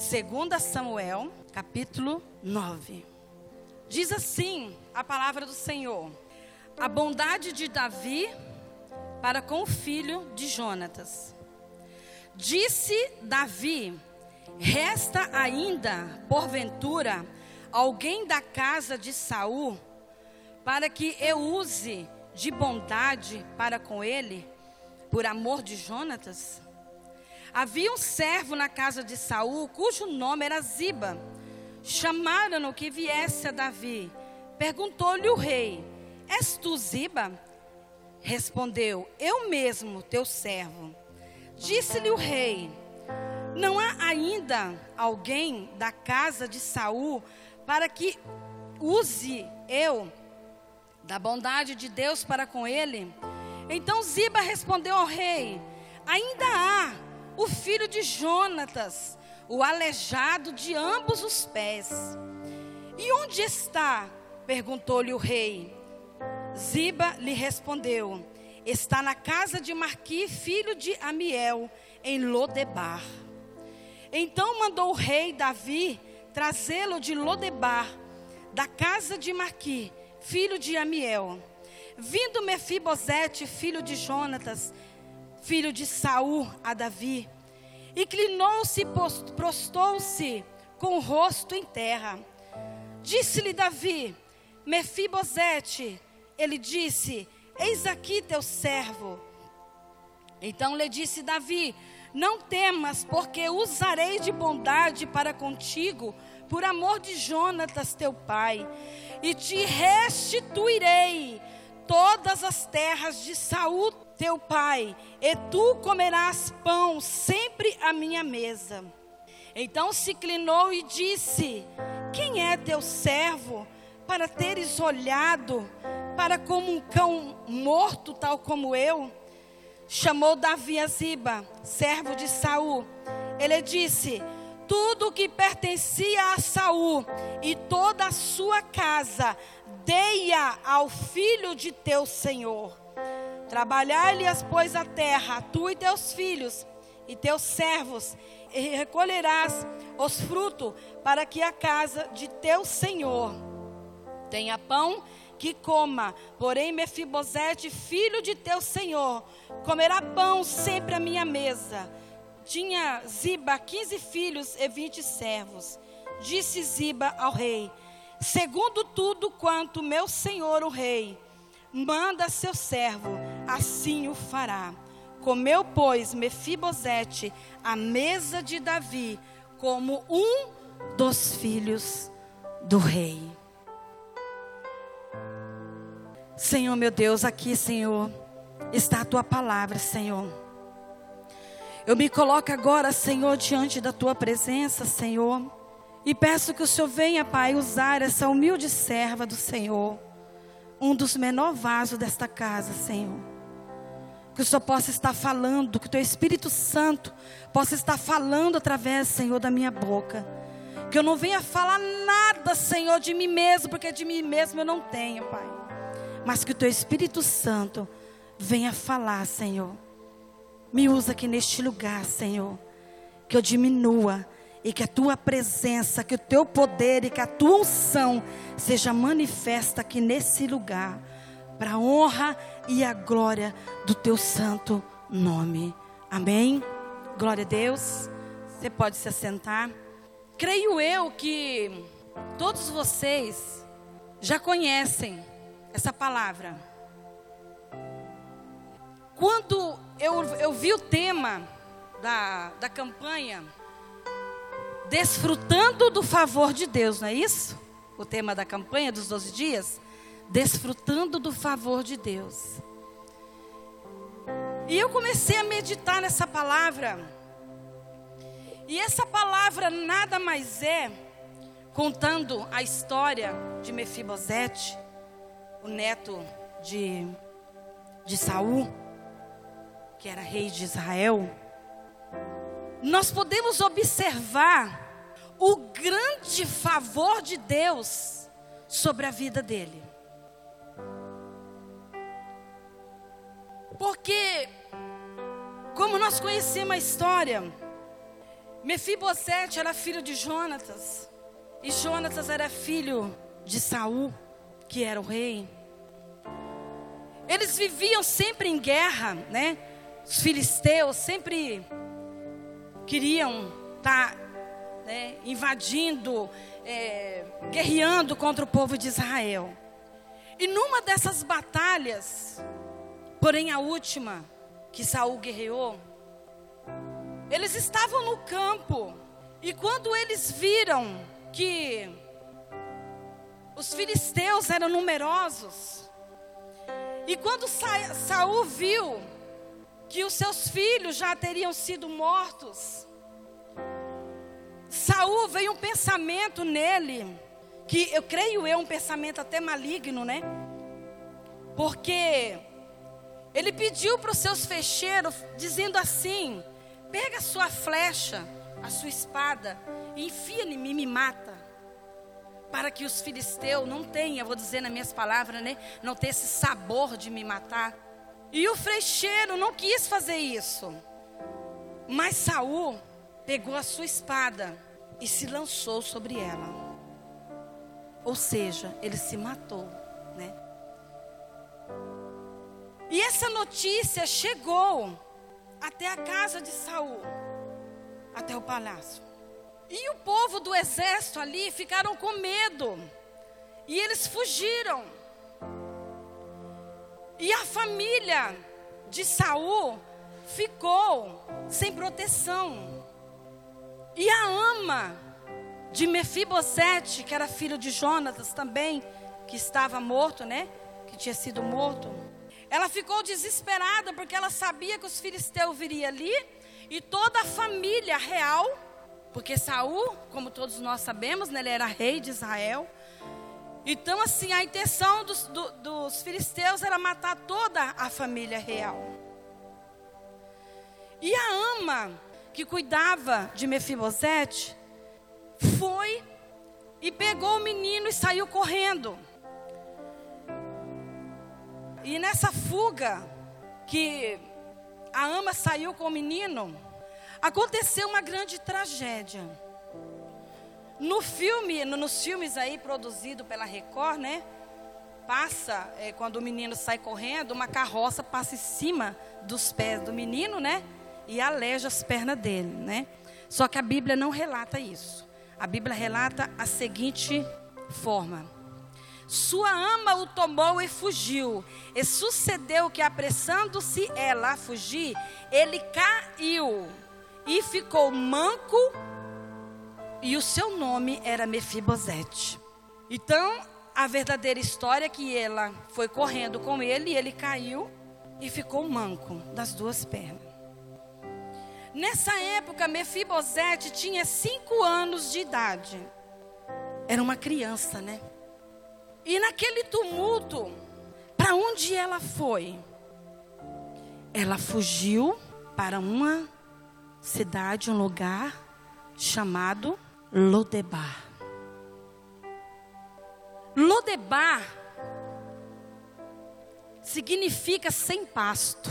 2 Samuel, capítulo 9. Diz assim a palavra do Senhor: A bondade de Davi para com o filho de Jonatas. Disse Davi: Resta ainda, porventura, alguém da casa de Saul, para que eu use de bondade para com ele, por amor de Jonatas? Havia um servo na casa de Saul, cujo nome era Ziba. Chamaram-no que viesse a Davi. Perguntou-lhe o rei: És tu Ziba? Respondeu: Eu mesmo, teu servo. Disse-lhe o rei: Não há ainda alguém da casa de Saul para que use eu da bondade de Deus para com ele? Então Ziba respondeu ao rei: Ainda há o filho de Jonatas, o aleijado de ambos os pés. E onde está? perguntou-lhe o rei. Ziba lhe respondeu: Está na casa de Marqui, filho de Amiel, em Lodebar. Então mandou o rei Davi trazê-lo de Lodebar, da casa de Marqui, filho de Amiel. Vindo Mefibosete, filho de Jonatas, filho de Saul, a Davi, inclinou-se prostou-se com o rosto em terra. Disse-lhe Davi: Mefibosete, ele disse: Eis aqui teu servo. Então lhe disse Davi: Não temas, porque usarei de bondade para contigo, por amor de Jonatas teu pai, e te restituirei todas as terras de Saul teu pai, e tu comerás pão sempre à minha mesa. Então se inclinou e disse: Quem é teu servo para teres olhado para como um cão morto, tal como eu? Chamou Davi a Ziba, servo de Saul. Ele disse: Tudo o que pertencia a Saul e toda a sua casa, deia ao filho de teu senhor. Trabalhar-lhes, pois, a terra, tu e teus filhos e teus servos, e recolherás os frutos para que a casa de teu senhor tenha pão que coma. Porém, Mefibosete, filho de teu senhor, comerá pão sempre à minha mesa. Tinha Ziba quinze filhos e vinte servos. Disse Ziba ao rei: Segundo tudo quanto meu senhor o rei manda seu servo, assim o fará. Comeu, pois, Mefibosete a mesa de Davi, como um dos filhos do rei. Senhor meu Deus, aqui, Senhor, está a tua palavra, Senhor. Eu me coloco agora, Senhor, diante da tua presença, Senhor, e peço que o Senhor venha, Pai, usar essa humilde serva do Senhor, um dos menor vasos desta casa, Senhor. Que o Senhor possa estar falando, que o teu Espírito Santo possa estar falando através, Senhor, da minha boca. Que eu não venha falar nada, Senhor, de mim mesmo, porque de mim mesmo eu não tenho, Pai mas que o teu Espírito Santo venha falar, Senhor. Me usa aqui neste lugar, Senhor. Que eu diminua e que a tua presença, que o teu poder e que a tua unção seja manifesta aqui nesse lugar, para a honra e a glória do teu santo nome. Amém. Glória a Deus. Você pode se assentar. Creio eu que todos vocês já conhecem essa palavra. Quando eu, eu vi o tema da, da campanha, desfrutando do favor de Deus, não é isso? O tema da campanha dos 12 dias? Desfrutando do favor de Deus. E eu comecei a meditar nessa palavra. E essa palavra nada mais é contando a história de Mefibosete o neto de, de Saul, que era rei de Israel, nós podemos observar o grande favor de Deus sobre a vida dele. Porque, como nós conhecemos a história, Mefibosete era filho de Jonatas. E Jonatas era filho de Saul, que era o rei. Eles viviam sempre em guerra, né? Os filisteus sempre queriam estar tá, né, invadindo, é, guerreando contra o povo de Israel. E numa dessas batalhas, porém a última que Saul guerreou, eles estavam no campo e quando eles viram que os filisteus eram numerosos, e quando Sa Saul viu que os seus filhos já teriam sido mortos, Saul veio um pensamento nele que eu creio é um pensamento até maligno, né? Porque ele pediu para os seus fecheiros, dizendo assim: pega a sua flecha, a sua espada, e enfia em mim e me mata. Para que os filisteus não tenham, vou dizer nas minhas palavras, né? Não tenham esse sabor de me matar. E o flecheiro não quis fazer isso. Mas Saul pegou a sua espada e se lançou sobre ela. Ou seja, ele se matou, E essa notícia chegou até a casa de Saul, até o palácio. E o povo do exército ali ficaram com medo. E eles fugiram. E a família de Saul ficou sem proteção. E a ama de Mefibosete, que era filho de Jonatas também, que estava morto, né? Que tinha sido morto. Ela ficou desesperada porque ela sabia que os filisteus viriam ali e toda a família real, porque Saul, como todos nós sabemos, né, ele era rei de Israel. Então, assim, a intenção dos, do, dos filisteus era matar toda a família real. E a ama que cuidava de Mefibosete foi e pegou o menino e saiu correndo. E nessa fuga que a ama saiu com o menino, aconteceu uma grande tragédia. No filme, no, nos filmes aí produzido pela Record, né? Passa, é, quando o menino sai correndo, uma carroça passa em cima dos pés do menino, né? E aleja as pernas dele, né? Só que a Bíblia não relata isso. A Bíblia relata a seguinte forma: Sua ama o tomou e fugiu. E sucedeu que, apressando-se ela a fugir, ele caiu e ficou manco, e o seu nome era Mefibosete. Então, a verdadeira história é que ela foi correndo com ele, e ele caiu e ficou manco das duas pernas. Nessa época, Mefibosete tinha cinco anos de idade. Era uma criança, né? E naquele tumulto, para onde ela foi? Ela fugiu para uma cidade, um lugar chamado Lodebar. Lodebar significa sem pasto.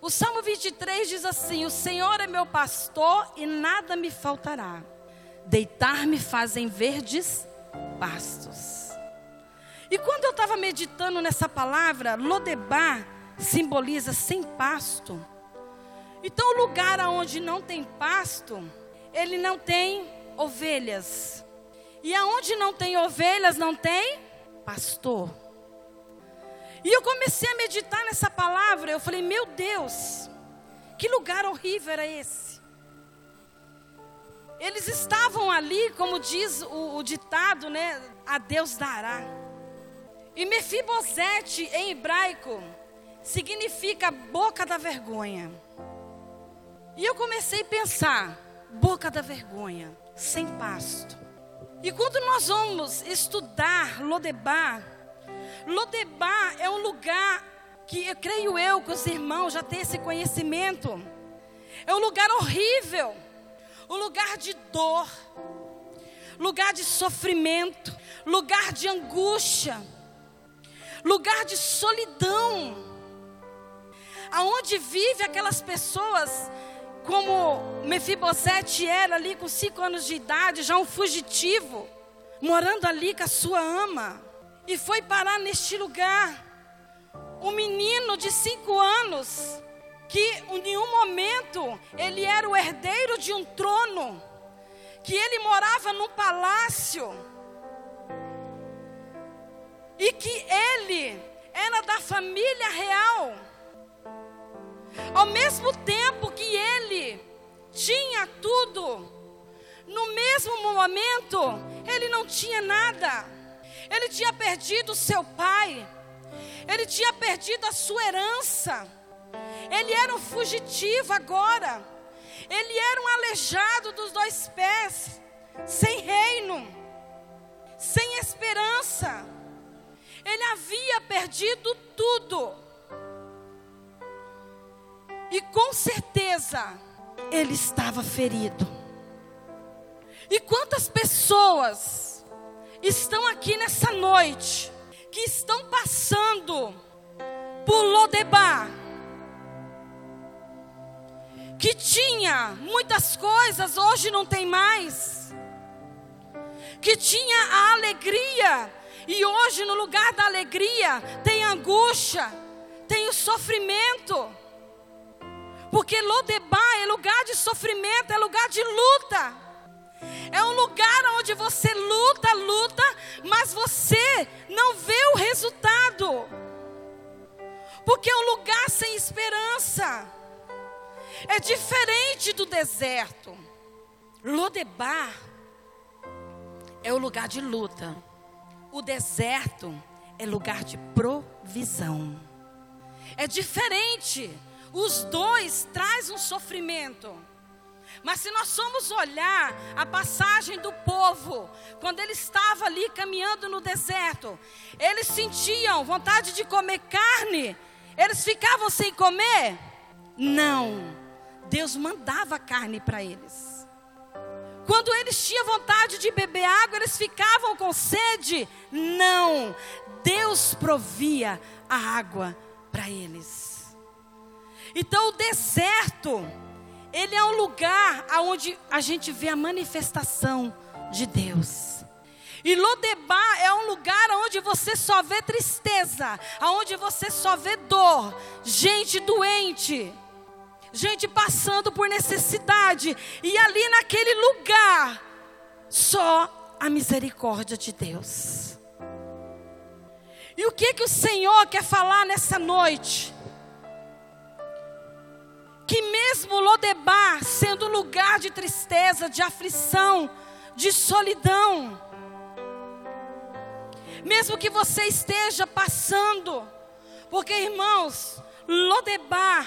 O Salmo 23 diz assim: O Senhor é meu pastor e nada me faltará. Deitar-me fazem verdes pastos. E quando eu estava meditando nessa palavra, Lodebar simboliza sem pasto. Então, o lugar onde não tem pasto, ele não tem ovelhas. E aonde não tem ovelhas, não tem pastor. E eu comecei a meditar nessa palavra. Eu falei, meu Deus, que lugar horrível era esse? Eles estavam ali, como diz o, o ditado, né? A Deus dará. E Mefibosete em hebraico significa boca da vergonha. E eu comecei a pensar, boca da vergonha, sem pasto. E quando nós vamos estudar Lodebar, Lodebar é um lugar que eu creio eu que os irmãos já têm esse conhecimento. É um lugar horrível, um lugar de dor, lugar de sofrimento, lugar de angústia, lugar de solidão, aonde vive aquelas pessoas como Mefibosete era ali com cinco anos de idade, já um fugitivo, morando ali com a sua ama, e foi parar neste lugar. Um menino de cinco anos, que em nenhum momento ele era o herdeiro de um trono, que ele morava num palácio, e que ele era da família real. Ao mesmo tempo que ele tinha tudo, no mesmo momento ele não tinha nada. Ele tinha perdido seu pai, ele tinha perdido a sua herança, ele era um fugitivo agora, ele era um aleijado dos dois pés, sem reino, sem esperança. Ele havia perdido tudo. E com certeza ele estava ferido. E quantas pessoas estão aqui nessa noite que estão passando por Lodebar, que tinha muitas coisas, hoje não tem mais, que tinha a alegria e hoje no lugar da alegria tem angústia, tem o sofrimento. Porque Lodebar é lugar de sofrimento, é lugar de luta. É um lugar onde você luta, luta, mas você não vê o resultado. Porque é um lugar sem esperança. É diferente do deserto. Lodebar é o lugar de luta. O deserto é lugar de provisão. É diferente. Os dois traz um sofrimento. Mas se nós formos olhar a passagem do povo, quando ele estava ali caminhando no deserto, eles sentiam vontade de comer carne, eles ficavam sem comer? Não. Deus mandava carne para eles. Quando eles tinham vontade de beber água, eles ficavam com sede? Não. Deus provia a água para eles. Então o deserto, ele é um lugar onde a gente vê a manifestação de Deus. E Lodebar é um lugar onde você só vê tristeza, onde você só vê dor, gente doente gente passando por necessidade, e ali naquele lugar, só a misericórdia de Deus. E o que que o Senhor quer falar nessa noite? Que mesmo Lodebar sendo lugar de tristeza, de aflição, de solidão, mesmo que você esteja passando, porque irmãos, Lodebar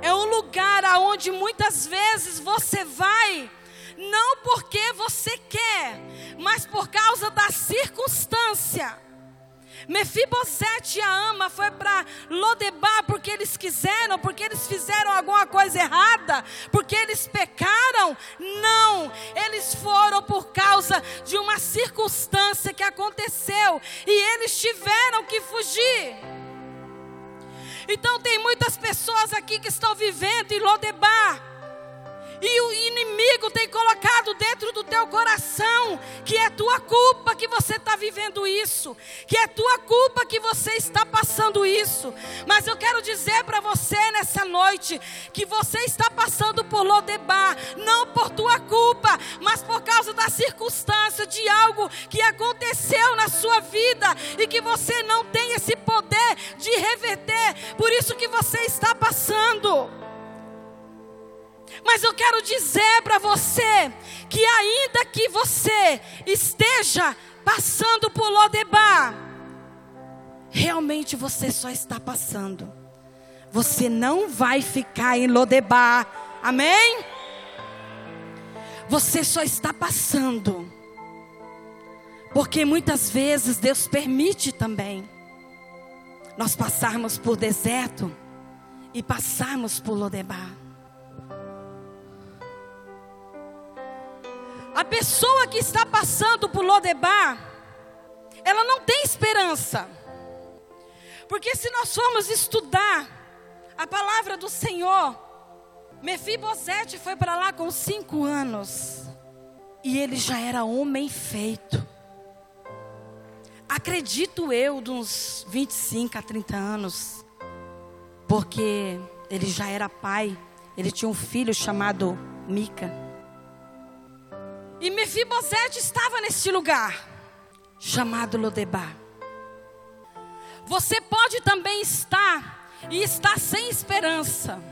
é um lugar aonde muitas vezes você vai não porque você quer, mas por causa da circunstância. Mefibosete e a ama foi para Lodebar porque eles quiseram, porque eles fizeram alguma coisa errada, porque eles pecaram? Não, eles foram por causa de uma circunstância que aconteceu e eles tiveram que fugir. Então tem muitas pessoas aqui que estão vivendo em Lodebar. E o inimigo tem colocado dentro do teu coração que é tua culpa que você está vivendo isso, que é tua culpa que você está passando isso. Mas eu quero dizer para você nessa noite que você está passando por Lodebar, não por tua culpa, mas por causa da circunstância de algo que aconteceu na sua vida e que você não tem esse poder de reverter. Por isso que você está passando. Mas eu quero dizer para você que ainda que você esteja passando por Lodebar, realmente você só está passando. Você não vai ficar em Lodebar. Amém? Você só está passando. Porque muitas vezes Deus permite também nós passarmos por deserto e passarmos por Lodebar. A pessoa que está passando por Lodebar, ela não tem esperança. Porque se nós formos estudar a palavra do Senhor, Mefibosete foi para lá com cinco anos. E ele já era homem feito. Acredito eu, de uns 25 a 30 anos. Porque ele já era pai. Ele tinha um filho chamado Mica. E Mefibosete estava neste lugar, chamado Lodebar. Você pode também estar e estar sem esperança.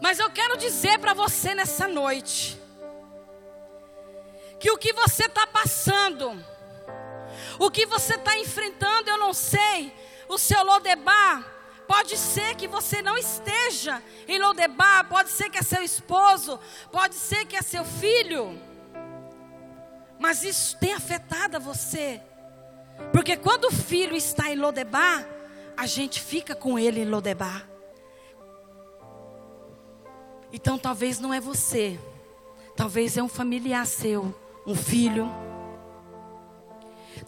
Mas eu quero dizer para você nessa noite que o que você está passando, o que você está enfrentando, eu não sei, o seu Lodebar, pode ser que você não esteja em Lodebar, pode ser que é seu esposo, pode ser que é seu filho, mas isso tem afetado você. Porque quando o filho está em Lodebar, a gente fica com ele em Lodebar. Então talvez não é você, talvez é um familiar seu, um filho.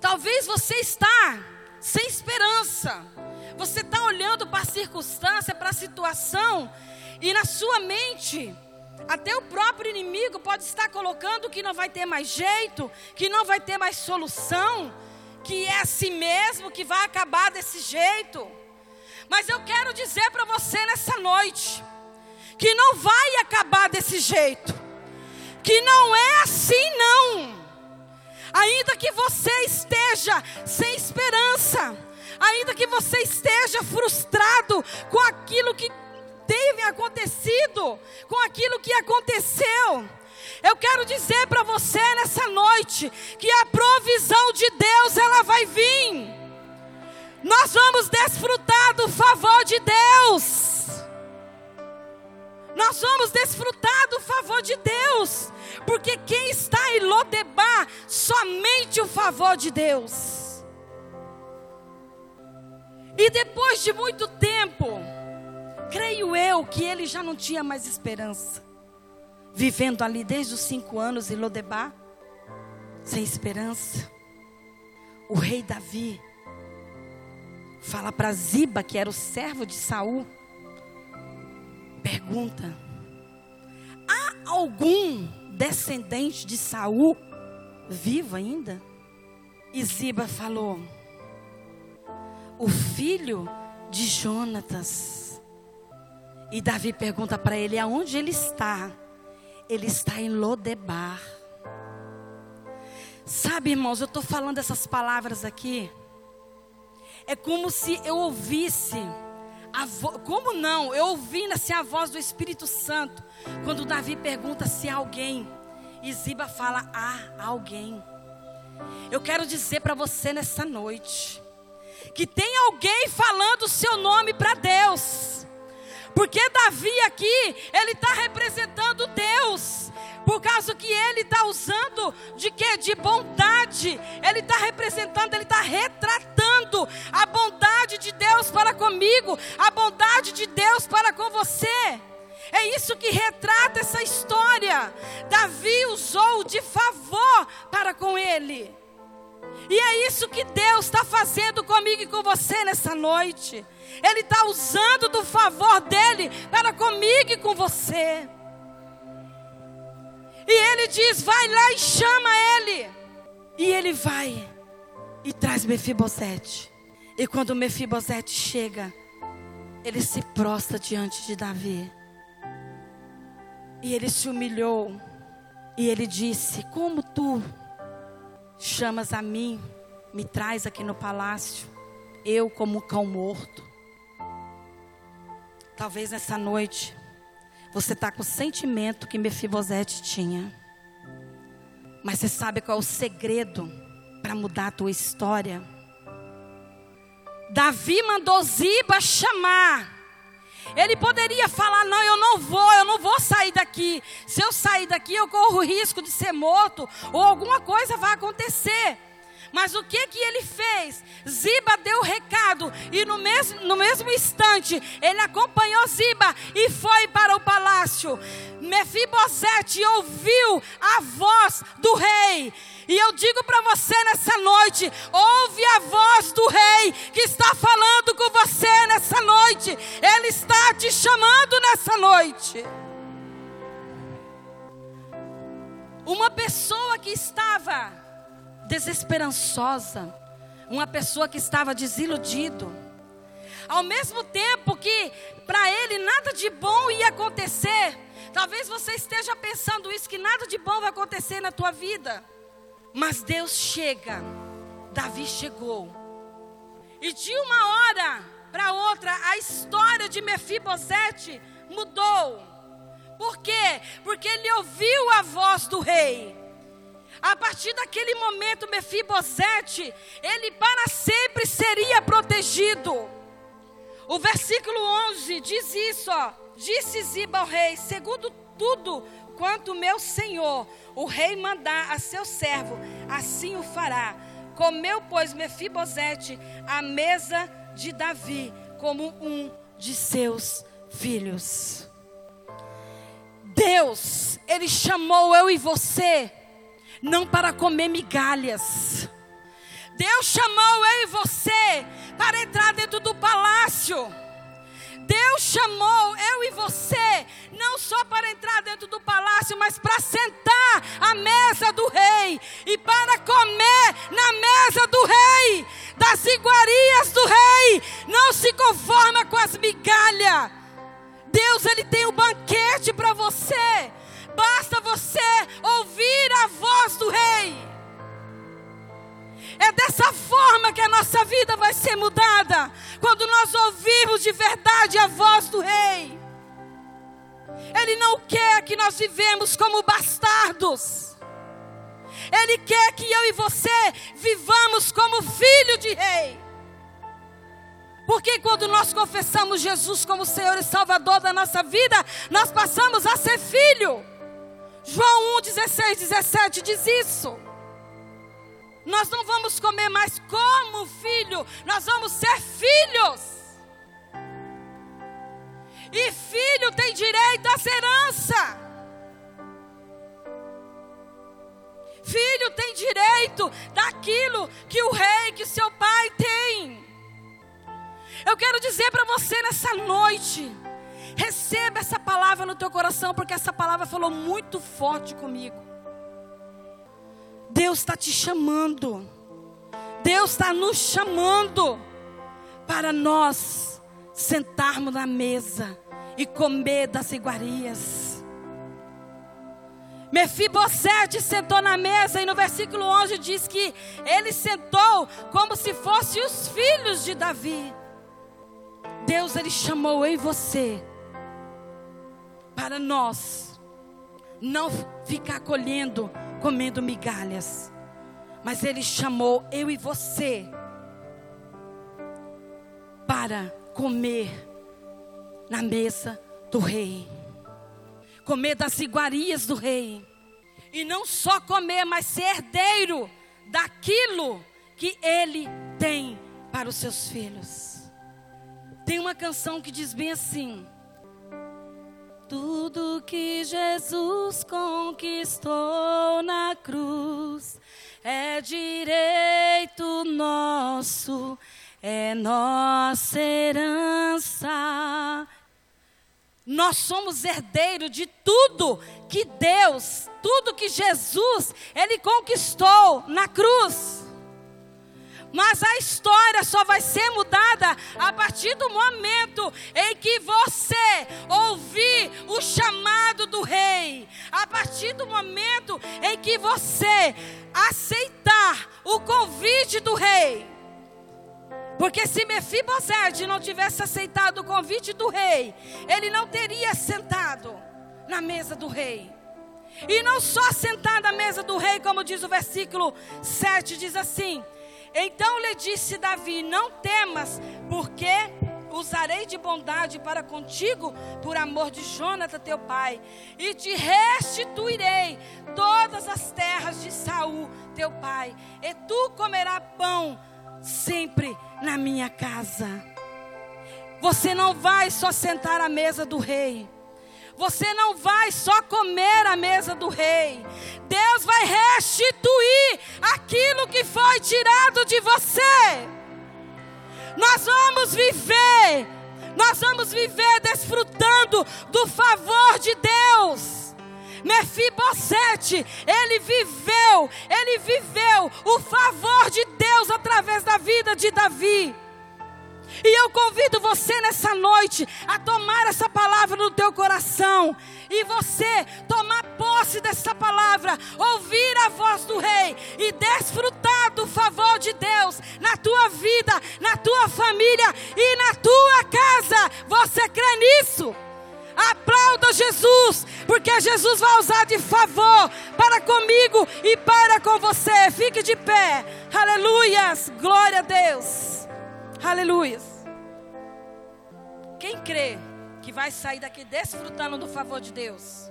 Talvez você está sem esperança. Você está olhando para a circunstância, para a situação, e na sua mente, até o próprio inimigo pode estar colocando que não vai ter mais jeito, que não vai ter mais solução que é assim mesmo, que vai acabar desse jeito. Mas eu quero dizer para você nessa noite, que não vai acabar desse jeito, que não é assim não. Ainda que você esteja sem esperança, ainda que você esteja frustrado com aquilo que teve acontecido, com aquilo que aconteceu, eu quero dizer para você nessa noite que a provisão de Deus ela vai vir. Nós vamos desfrutar do favor de Deus. Nós vamos desfrutar do favor de Deus, porque quem está em Lodebar, somente o favor de Deus. E depois de muito tempo, creio eu que ele já não tinha mais esperança vivendo ali desde os cinco anos em Lodebar, sem esperança. O rei Davi fala para Ziba, que era o servo de Saul, pergunta: há algum descendente de Saul vivo ainda? E Ziba falou: o filho de Jonatas. E Davi pergunta para ele aonde ele está ele está em Lodebar. Sabe, irmãos, eu estou falando essas palavras aqui. É como se eu ouvisse, como não? Eu ouvindo assim a voz do Espírito Santo, quando Davi pergunta se há alguém, e Ziba fala: há alguém. Eu quero dizer para você nessa noite, que tem alguém falando o seu nome para Deus. Porque Davi aqui, ele está representando Deus. Por causa que ele está usando de quê? De bondade. Ele está representando, ele está retratando a bondade de Deus para comigo, a bondade de Deus para com você. É isso que retrata essa história. Davi usou de favor para com ele. E é isso que Deus está fazendo comigo e com você nessa noite. Ele está usando do favor dele para comigo e com você. E ele diz: vai lá e chama ele. E ele vai e traz Mefibosete. E quando Mefibosete chega, ele se prostra diante de Davi. E ele se humilhou. E ele disse: Como tu chamas a mim, me traz aqui no palácio, eu como um cão morto. Talvez nessa noite você está com o sentimento que Mefibosete tinha. Mas você sabe qual é o segredo para mudar a tua história? Davi mandou Ziba chamar. Ele poderia falar: Não, eu não vou, eu não vou sair daqui. Se eu sair daqui, eu corro risco de ser morto, ou alguma coisa vai acontecer. Mas o que que ele fez? Ziba deu o recado e no mesmo, no mesmo instante ele acompanhou Ziba e foi para o palácio. Mefibosete ouviu a voz do rei. E eu digo para você nessa noite: ouve a voz do rei que está falando com você nessa noite. Ele está te chamando nessa noite. Uma pessoa que estava desesperançosa, uma pessoa que estava desiludido, ao mesmo tempo que para ele nada de bom ia acontecer, talvez você esteja pensando isso, que nada de bom vai acontecer na tua vida, mas Deus chega, Davi chegou, e de uma hora para outra, a história de Mefibosete mudou. Por quê? Porque ele ouviu a voz do rei. A partir daquele momento, Mefibosete, ele para sempre seria protegido. O versículo 11 diz isso, ó. Disse Ziba ao rei, segundo tudo quanto meu senhor, o rei mandar a seu servo, assim o fará. Comeu, pois, Mefibosete a mesa de Davi, como um de seus filhos. Deus, Ele chamou eu e você, não para comer migalhas. Deus chamou eu e você para entrar dentro do palácio. Deus chamou eu e você não só para entrar dentro do palácio, mas para sentar à mesa do rei e para comer na mesa do rei, das iguarias do rei. Não se conforma com as migalhas. Deus ele tem um banquete para você. Basta você ouvir a voz do rei. É dessa forma que a nossa vida vai ser mudada. Quando nós ouvirmos de verdade a voz do rei. Ele não quer que nós vivemos como bastardos. Ele quer que eu e você vivamos como filho de rei. Porque quando nós confessamos Jesus como Senhor e Salvador da nossa vida, nós passamos a ser filho. João 1, 16, 17 diz isso. Nós não vamos comer mais como filho, nós vamos ser filhos. E filho tem direito à herança. Filho tem direito daquilo que o rei, que seu pai tem. Eu quero dizer para você nessa noite, receba essa palavra no teu coração, porque essa palavra falou muito forte comigo. Deus está te chamando, Deus está nos chamando para nós sentarmos na mesa e comer das iguarias. Mefibosete sentou na mesa e no versículo 11 diz que ele sentou como se fossem os filhos de Davi. Deus ele chamou eu e você para nós não ficar colhendo, comendo migalhas, mas ele chamou eu e você para comer na mesa do rei. Comer das iguarias do rei. E não só comer, mas ser herdeiro daquilo que ele tem para os seus filhos. Tem uma canção que diz bem assim: Tudo que Jesus conquistou na cruz é direito nosso, é nossa herança. Nós somos herdeiros de tudo que Deus, tudo que Jesus, Ele conquistou na cruz. Mas a história só vai ser mudada a partir do momento em que você ouvir o chamado do rei. A partir do momento em que você aceitar o convite do rei. Porque se Mefibosete não tivesse aceitado o convite do rei, ele não teria sentado na mesa do rei. E não só sentado na mesa do rei, como diz o versículo 7, diz assim: então lhe disse Davi: Não temas, porque usarei de bondade para contigo, por amor de Jonathan teu pai, e te restituirei todas as terras de Saul, teu pai, e tu comerás pão sempre na minha casa. Você não vai só sentar à mesa do rei. Você não vai só comer a mesa do rei. Deus vai restituir aquilo que foi tirado de você. Nós vamos viver, nós vamos viver desfrutando do favor de Deus. Mefibosete, ele viveu, ele viveu o favor de Deus através da vida de Davi. E eu convido você nessa noite a tomar essa palavra no teu coração. E você tomar posse dessa palavra, ouvir a voz do Rei e desfrutar do favor de Deus na tua vida, na tua família e na tua casa. Você crê nisso? Aplauda Jesus, porque Jesus vai usar de favor para comigo e para com você. Fique de pé. Aleluias. Glória a Deus. Aleluia. Quem crê que vai sair daqui desfrutando do favor de Deus?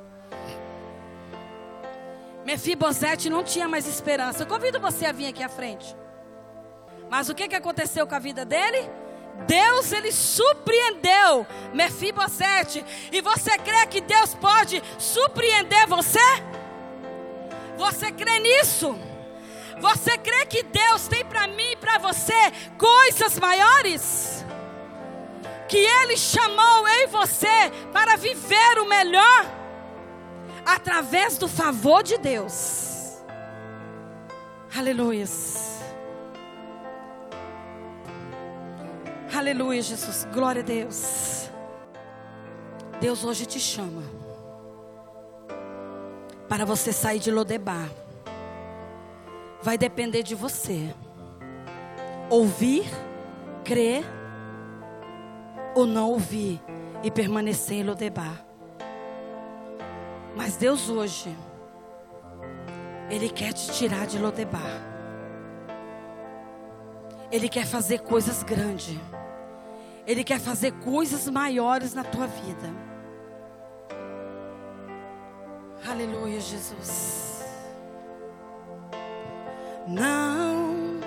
Mefibosete não tinha mais esperança. Eu convido você a vir aqui à frente. Mas o que, que aconteceu com a vida dele? Deus ele surpreendeu Mefibosete. E você crê que Deus pode surpreender você? Você crê nisso? Você crê que Deus tem para mim e para você coisas maiores? Que Ele chamou eu e você para viver o melhor através do favor de Deus. Aleluia. Aleluia, Jesus. Glória a Deus. Deus hoje te chama para você sair de Lodebar vai depender de você. Ouvir, crer ou não ouvir e permanecer em Lodebar. Mas Deus hoje, Ele quer te tirar de Lodebar. Ele quer fazer coisas grandes. Ele quer fazer coisas maiores na tua vida. Aleluia, Jesus não,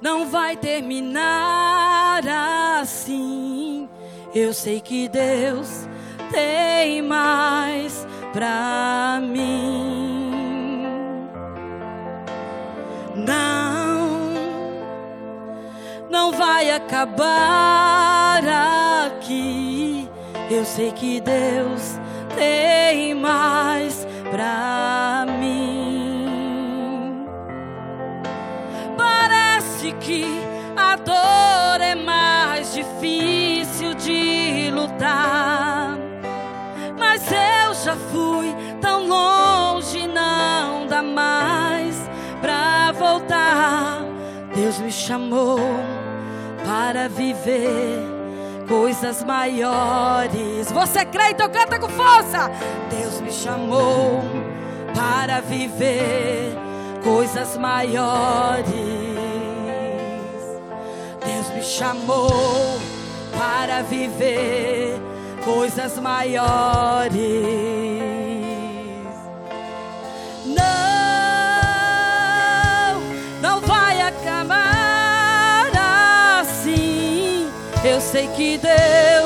não vai terminar assim. Eu sei que Deus tem mais pra mim. Não, não vai acabar aqui. Eu sei que Deus tem mais pra mim. Que a dor é mais difícil de lutar. Mas eu já fui tão longe, não dá mais pra voltar. Deus me chamou para viver coisas maiores. Você crê, então canta com força. Deus me chamou para viver coisas maiores chamou para viver coisas maiores. Não, não vai acabar assim. Eu sei que Deus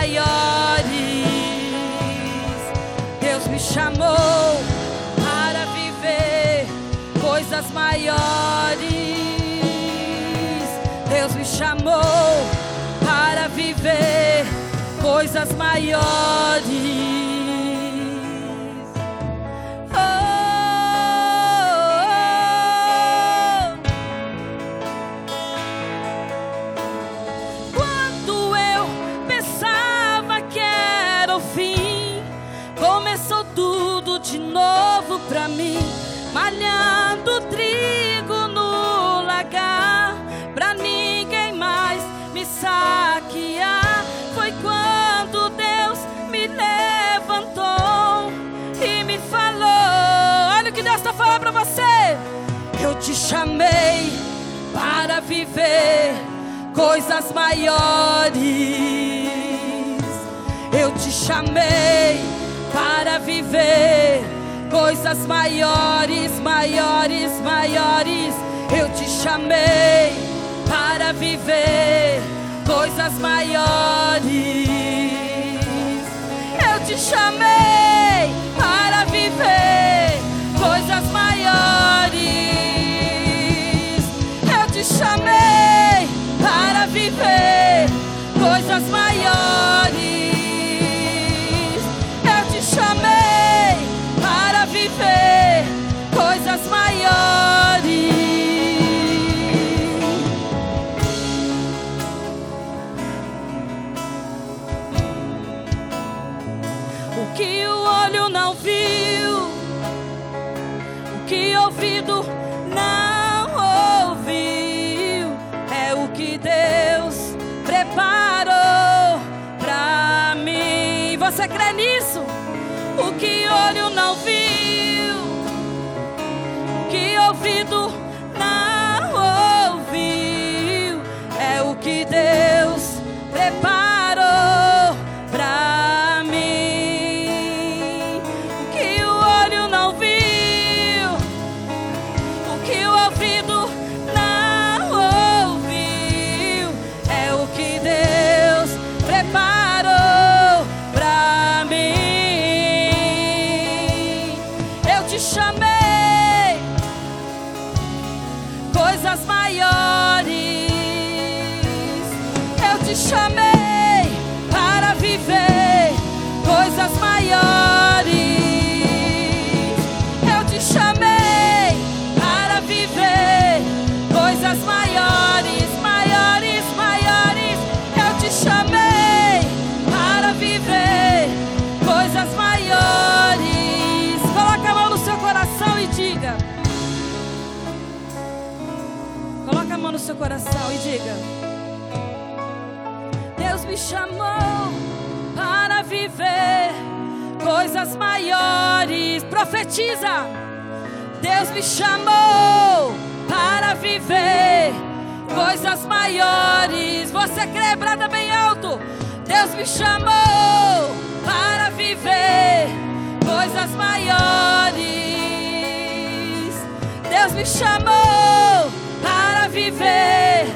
maiores. Deus me chamou para viver coisas maiores. Deus me chamou para viver coisas maiores. Viver coisas maiores. Eu te chamei para viver coisas maiores, maiores, maiores. Eu te chamei para viver coisas maiores. Eu te chamei coisas maiores. Eu seu coração e diga me chamou para viver coisas maiores. Profetiza. Deus me chamou para viver coisas maiores. Você crê, brada bem alto. Deus me chamou para viver coisas maiores. Deus me chamou viver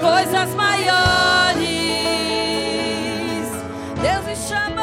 coisas maiores. Deus me chamou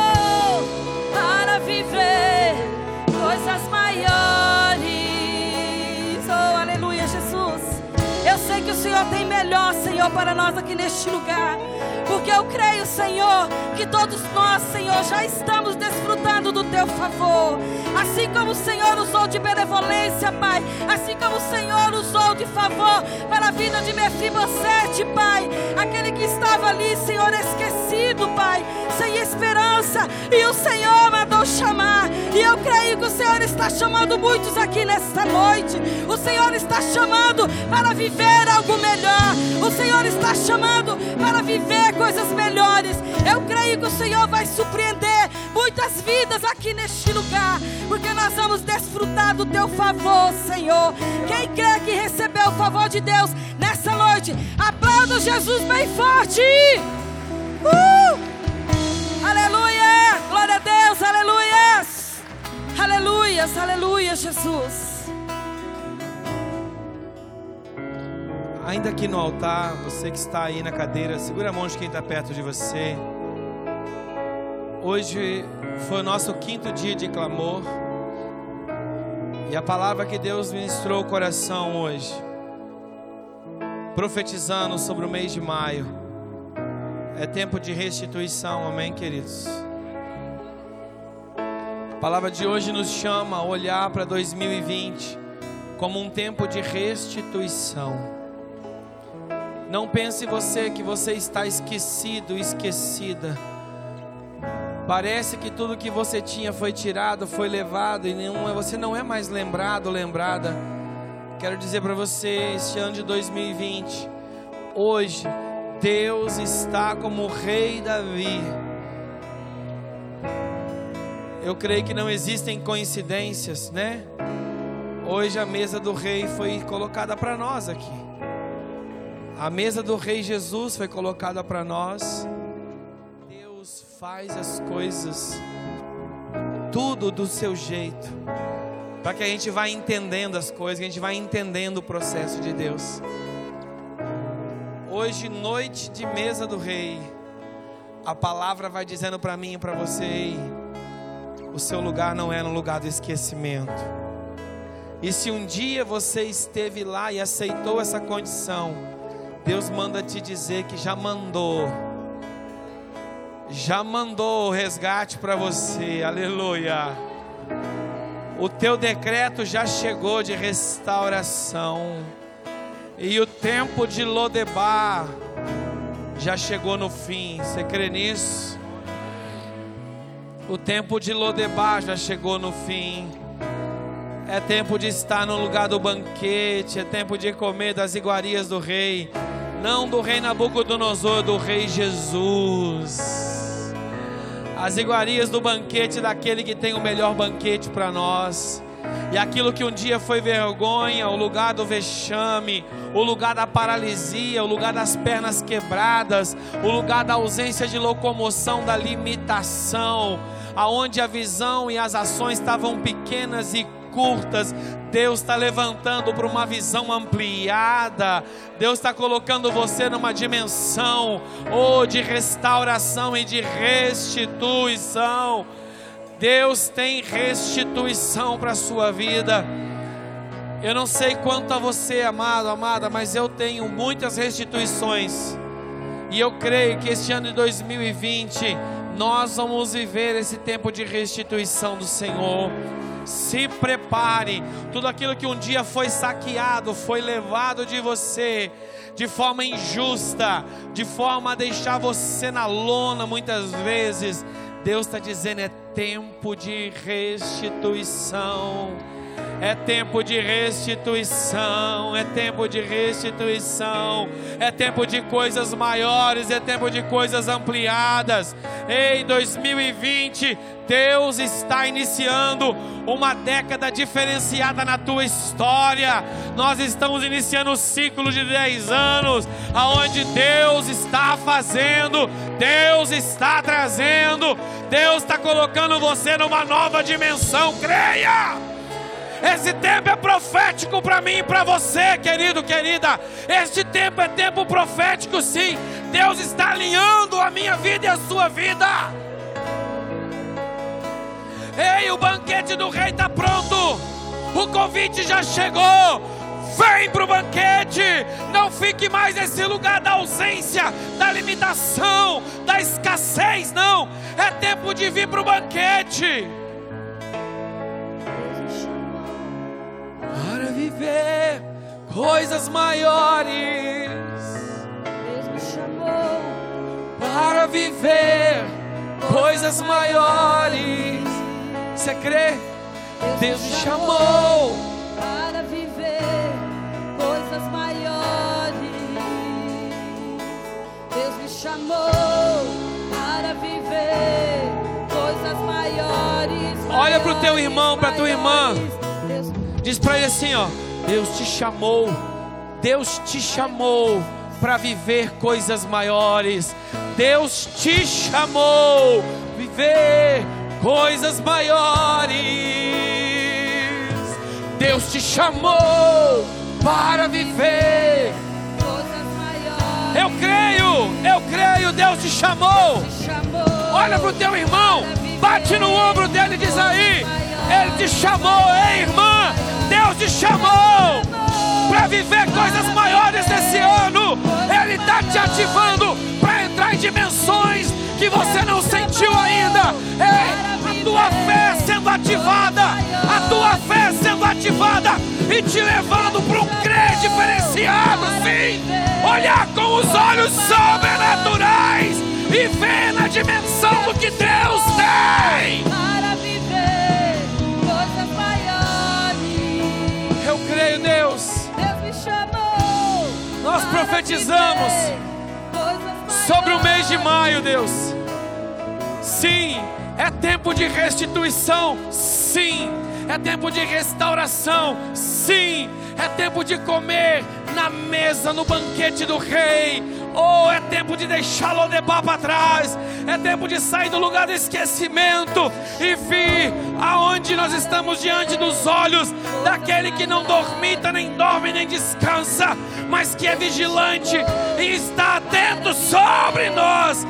Senhor tem melhor, Senhor, para nós aqui neste lugar. Porque eu creio, Senhor, que todos nós, Senhor, já estamos desfrutando do teu favor. Assim como o Senhor usou de benevolência, Pai. Assim como o Senhor usou de favor para a vida de Mefibosete, Pai. Aquele que estava ali, Senhor, esquecido, Pai. Sem esperança. E o Senhor mandou chamar. E eu creio que o Senhor está chamando muitos aqui nesta noite. O Senhor está chamando para viver algo melhor. O Senhor está chamando para viver coisas melhores. Eu creio que o Senhor vai surpreender muitas vidas aqui neste lugar, porque nós vamos desfrutar do teu favor, Senhor. Quem crê que recebeu o favor de Deus nessa noite, aplauda Jesus bem forte. Uh! Aleluia! Glória a Deus, aleluias! Aleluias, aleluia, Jesus. Ainda aqui no altar, você que está aí na cadeira, segura a mão de quem está perto de você. Hoje foi o nosso quinto dia de clamor. E a palavra que Deus ministrou o coração hoje, profetizando sobre o mês de maio, É tempo de restituição, amém, queridos? A palavra de hoje nos chama a olhar para 2020 como um tempo de restituição. Não pense você que você está esquecido, esquecida. Parece que tudo que você tinha foi tirado, foi levado e nenhum, você não é mais lembrado, lembrada. Quero dizer para você, este ano de 2020, hoje Deus está como o rei Davi eu creio que não existem coincidências, né? Hoje a mesa do rei foi colocada para nós aqui. A mesa do rei Jesus foi colocada para nós. Deus faz as coisas tudo do seu jeito. Para que a gente vá entendendo as coisas, que a gente vá entendendo o processo de Deus. Hoje, noite de mesa do rei, a palavra vai dizendo para mim e para você, o seu lugar não é no lugar do esquecimento. E se um dia você esteve lá e aceitou essa condição, Deus manda te dizer que já mandou, já mandou o resgate para você, aleluia. O teu decreto já chegou de restauração, e o tempo de Lodebar já chegou no fim, você crê nisso? O tempo de Lodebar já chegou no fim. É tempo de estar no lugar do banquete. É tempo de comer das iguarias do rei. Não do rei Nabucodonosor, do rei Jesus. As iguarias do banquete daquele que tem o melhor banquete para nós. E aquilo que um dia foi vergonha, o lugar do vexame, o lugar da paralisia, o lugar das pernas quebradas, o lugar da ausência de locomoção, da limitação, aonde a visão e as ações estavam pequenas e curtas, Deus está levantando para uma visão ampliada. Deus está colocando você numa dimensão oh, de restauração e de restituição. Deus tem restituição para a sua vida. Eu não sei quanto a você, amado, amada, mas eu tenho muitas restituições. E eu creio que este ano de 2020 nós vamos viver esse tempo de restituição do Senhor. Se prepare, tudo aquilo que um dia foi saqueado, foi levado de você de forma injusta, de forma a deixar você na lona muitas vezes. Deus está dizendo: é tempo de restituição. É tempo de restituição, é tempo de restituição, é tempo de coisas maiores, é tempo de coisas ampliadas. Em 2020, Deus está iniciando uma década diferenciada na tua história. Nós estamos iniciando o ciclo de 10 anos, aonde Deus está fazendo, Deus está trazendo, Deus está colocando você numa nova dimensão. Creia! Esse tempo é profético para mim e para você, querido, querida. Este tempo é tempo profético, sim. Deus está alinhando a minha vida e a sua vida. Ei, o banquete do rei está pronto. O convite já chegou. Vem para o banquete. Não fique mais nesse lugar da ausência, da limitação, da escassez. Não. É tempo de vir para o banquete. Para viver coisas maiores. Deus me chamou para viver coisas maiores. Você crê? Deus me chamou para viver coisas maiores. Deus me chamou para viver coisas maiores. Olha para o teu irmão, para tua irmã. Diz para ele assim, ó: Deus te chamou, Deus te chamou para viver coisas maiores. Deus te chamou viver coisas maiores. Deus te chamou para viver coisas maiores. Eu creio, eu creio, Deus te chamou. Olha para o teu irmão, bate no ombro dele e diz aí: Ele te chamou, ei irmã. Deus te chamou para viver coisas maiores esse ano. Ele está te ativando para entrar em dimensões que você não sentiu ainda. Ei, a tua fé sendo ativada, a tua fé sendo ativada e te levando para um crer diferenciado, sim. Olhar com os olhos sobrenaturais e ver na dimensão do que Deus tem. Deus. Deus me chamou. Nós profetizamos sobre o mês de maio, Deus. Sim, é tempo de restituição. Sim, é tempo de restauração. Sim, é tempo de comer na mesa, no banquete do rei. Oh, é tempo de deixar Lodebar para trás. É tempo de sair do lugar do esquecimento e vir aonde nós estamos diante dos olhos daquele que não dormita, nem dorme, nem descansa, mas que é vigilante e está atento sobre nós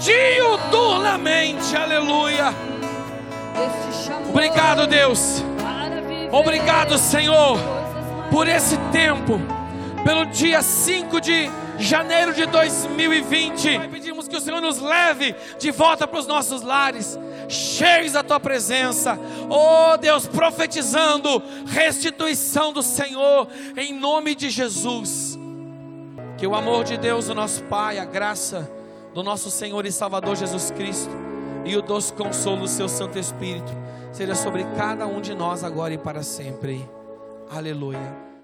diuturnamente. Aleluia. Obrigado, Deus. Obrigado, Senhor, por esse tempo, pelo dia 5 de janeiro de 2020. Pai, Pedimos que o Senhor nos leve de volta para os nossos lares, cheios da tua presença. Oh Deus, profetizando restituição do Senhor, em nome de Jesus. Que o amor de Deus, o nosso Pai, a graça do nosso Senhor e Salvador Jesus Cristo e o doce consolo do seu Santo Espírito seja sobre cada um de nós agora e para sempre. Aleluia.